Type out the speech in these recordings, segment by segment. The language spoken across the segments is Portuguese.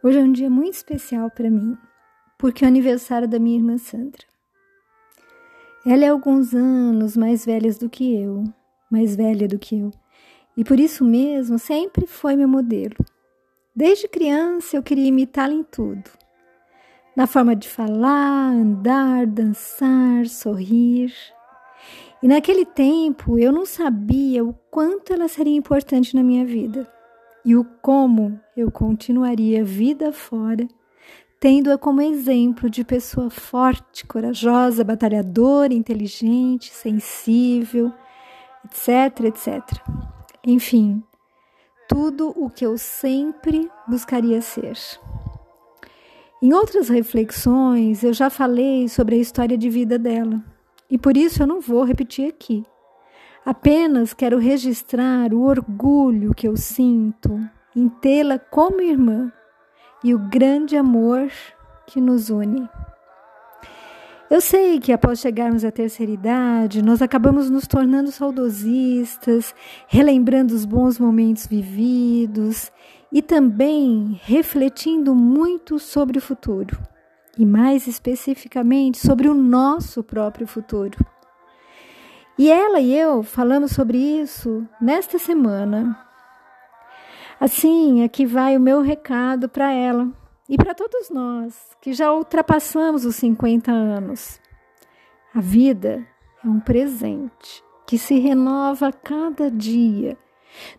Hoje é um dia muito especial para mim, porque é o aniversário da minha irmã Sandra. Ela é alguns anos mais velha do que eu, mais velha do que eu, e por isso mesmo sempre foi meu modelo. Desde criança eu queria imitá-la em tudo. Na forma de falar, andar, dançar, sorrir. E naquele tempo eu não sabia o quanto ela seria importante na minha vida e o como eu continuaria vida fora, tendo-a como exemplo de pessoa forte, corajosa, batalhadora, inteligente, sensível, etc, etc. Enfim, tudo o que eu sempre buscaria ser. Em outras reflexões, eu já falei sobre a história de vida dela, e por isso eu não vou repetir aqui. Apenas quero registrar o orgulho que eu sinto em tê-la como irmã e o grande amor que nos une. Eu sei que após chegarmos à terceira idade, nós acabamos nos tornando saudosistas, relembrando os bons momentos vividos e também refletindo muito sobre o futuro, e mais especificamente sobre o nosso próprio futuro. E ela e eu falamos sobre isso nesta semana. Assim, aqui vai o meu recado para ela e para todos nós que já ultrapassamos os 50 anos. A vida é um presente que se renova a cada dia.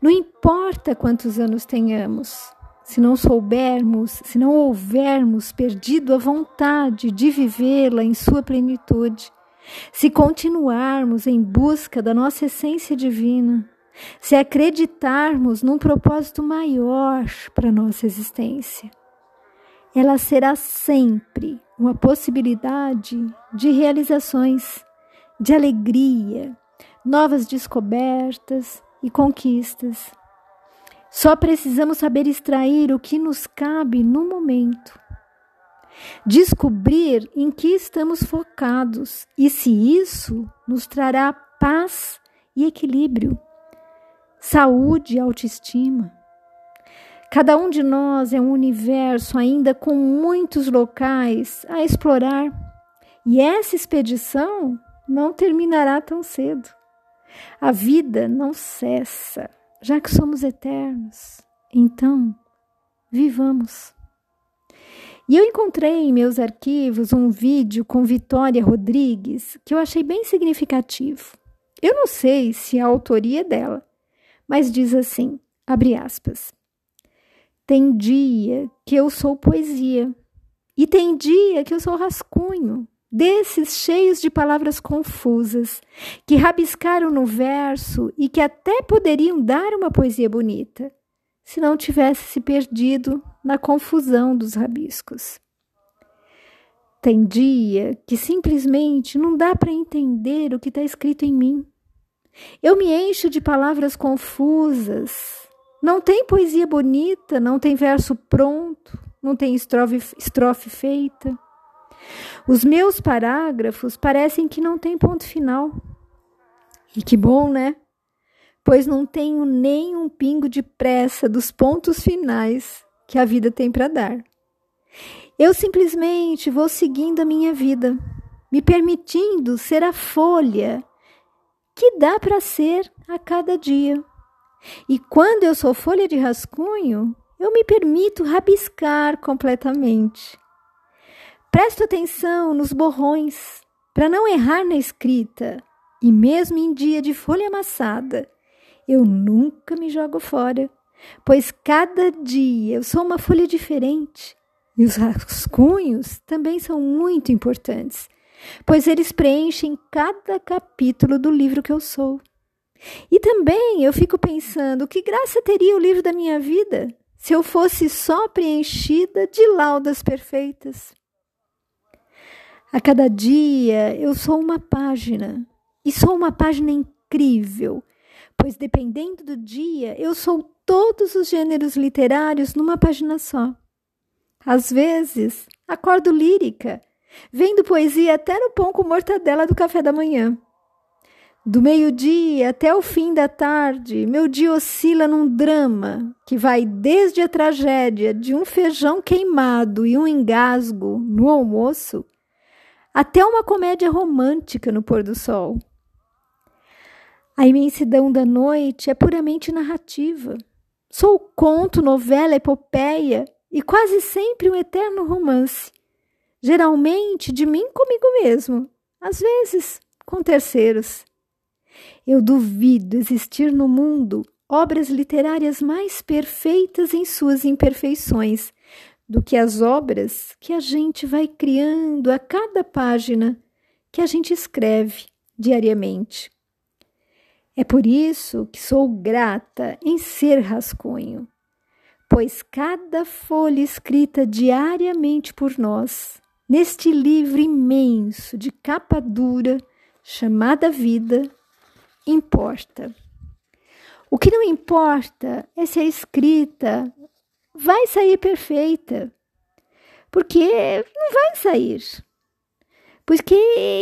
Não importa quantos anos tenhamos, se não soubermos, se não houvermos perdido a vontade de vivê-la em sua plenitude, se continuarmos em busca da nossa essência divina, se acreditarmos num propósito maior para nossa existência, ela será sempre uma possibilidade de realizações, de alegria, novas descobertas e conquistas. Só precisamos saber extrair o que nos cabe no momento descobrir em que estamos focados e se isso nos trará paz e equilíbrio, saúde e autoestima. Cada um de nós é um universo ainda com muitos locais a explorar, e essa expedição não terminará tão cedo. A vida não cessa, já que somos eternos. Então, vivamos. E eu encontrei em meus arquivos um vídeo com Vitória Rodrigues que eu achei bem significativo. Eu não sei se é a autoria dela, mas diz assim: abre aspas. Tem dia que eu sou poesia, e tem dia que eu sou rascunho, desses cheios de palavras confusas, que rabiscaram no verso e que até poderiam dar uma poesia bonita, se não tivesse se perdido na confusão dos rabiscos. Tem dia que simplesmente não dá para entender o que está escrito em mim. Eu me encho de palavras confusas. Não tem poesia bonita, não tem verso pronto, não tem estrofe, estrofe feita. Os meus parágrafos parecem que não tem ponto final. E que bom, né? Pois não tenho nem um pingo de pressa dos pontos finais que a vida tem para dar. Eu simplesmente vou seguindo a minha vida, me permitindo ser a folha que dá para ser a cada dia. E quando eu sou folha de rascunho, eu me permito rabiscar completamente. Presto atenção nos borrões para não errar na escrita, e mesmo em dia de folha amassada, eu nunca me jogo fora pois cada dia eu sou uma folha diferente. E os rascunhos também são muito importantes, pois eles preenchem cada capítulo do livro que eu sou. E também eu fico pensando que graça teria o livro da minha vida se eu fosse só preenchida de laudas perfeitas. A cada dia eu sou uma página, e sou uma página incrível, pois dependendo do dia eu sou todos os gêneros literários numa página só. Às vezes, acordo lírica, vendo poesia até no pão com mortadela do café da manhã. Do meio-dia até o fim da tarde, meu dia oscila num drama que vai desde a tragédia de um feijão queimado e um engasgo no almoço até uma comédia romântica no pôr do sol. A imensidão da noite é puramente narrativa. Sou conto, novela, epopeia e quase sempre um eterno romance. Geralmente de mim comigo mesmo, às vezes com terceiros. Eu duvido existir no mundo obras literárias mais perfeitas em suas imperfeições do que as obras que a gente vai criando a cada página que a gente escreve diariamente. É por isso que sou grata em ser rascunho, pois cada folha escrita diariamente por nós, neste livro imenso de capa dura chamada vida, importa. O que não importa é se a escrita vai sair perfeita, porque não vai sair. Porque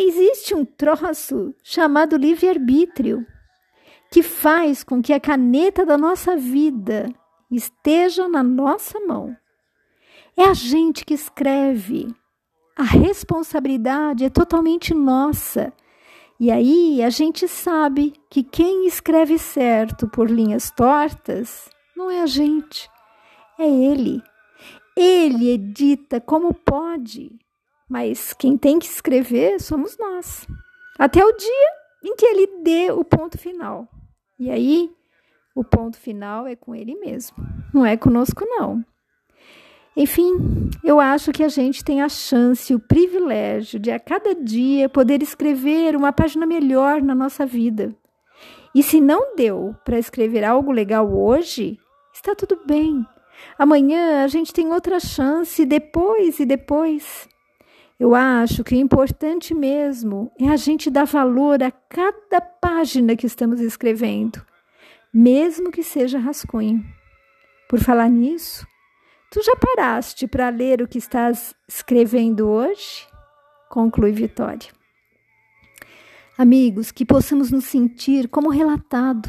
existe um troço chamado livre-arbítrio que faz com que a caneta da nossa vida esteja na nossa mão. É a gente que escreve. A responsabilidade é totalmente nossa. E aí a gente sabe que quem escreve certo por linhas tortas não é a gente, é ele. Ele edita como pode, mas quem tem que escrever somos nós. Até o dia em que ele dê o ponto final. E aí, o ponto final é com ele mesmo, não é conosco, não. Enfim, eu acho que a gente tem a chance, o privilégio de a cada dia poder escrever uma página melhor na nossa vida. E se não deu para escrever algo legal hoje, está tudo bem. Amanhã a gente tem outra chance, depois e depois. Eu acho que o importante mesmo é a gente dar valor a cada página que estamos escrevendo, mesmo que seja rascunho. Por falar nisso, tu já paraste para ler o que estás escrevendo hoje? Conclui Vitória. Amigos, que possamos nos sentir como relatado,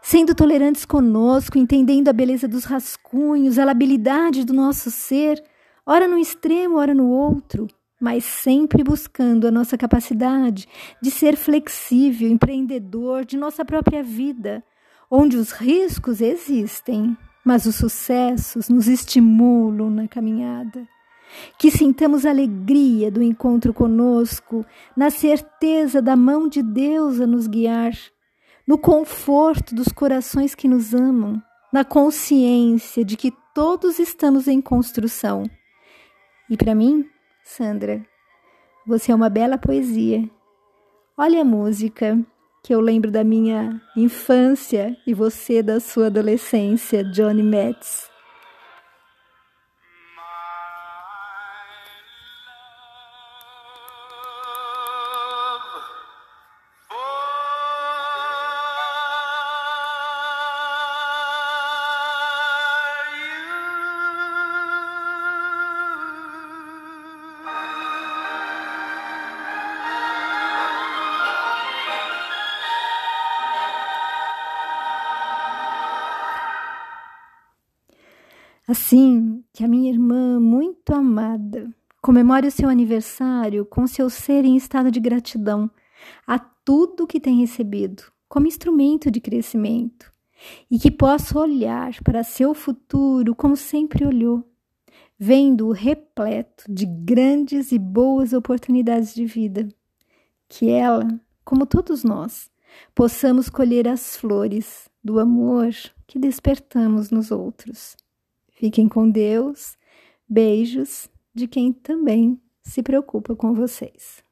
sendo tolerantes conosco, entendendo a beleza dos rascunhos, a labilidade do nosso ser, ora no extremo, ora no outro, mas sempre buscando a nossa capacidade de ser flexível, empreendedor de nossa própria vida, onde os riscos existem, mas os sucessos nos estimulam na caminhada. Que sintamos alegria do encontro conosco, na certeza da mão de Deus a nos guiar, no conforto dos corações que nos amam, na consciência de que todos estamos em construção. E para mim, Sandra, você é uma bela poesia. Olha a música, que eu lembro da minha infância e você da sua adolescência, Johnny Metz. Assim que a minha irmã muito amada comemore o seu aniversário com seu ser em estado de gratidão a tudo que tem recebido como instrumento de crescimento e que possa olhar para seu futuro como sempre olhou, vendo-o repleto de grandes e boas oportunidades de vida. Que ela, como todos nós, possamos colher as flores do amor que despertamos nos outros. Fiquem com Deus. Beijos de quem também se preocupa com vocês.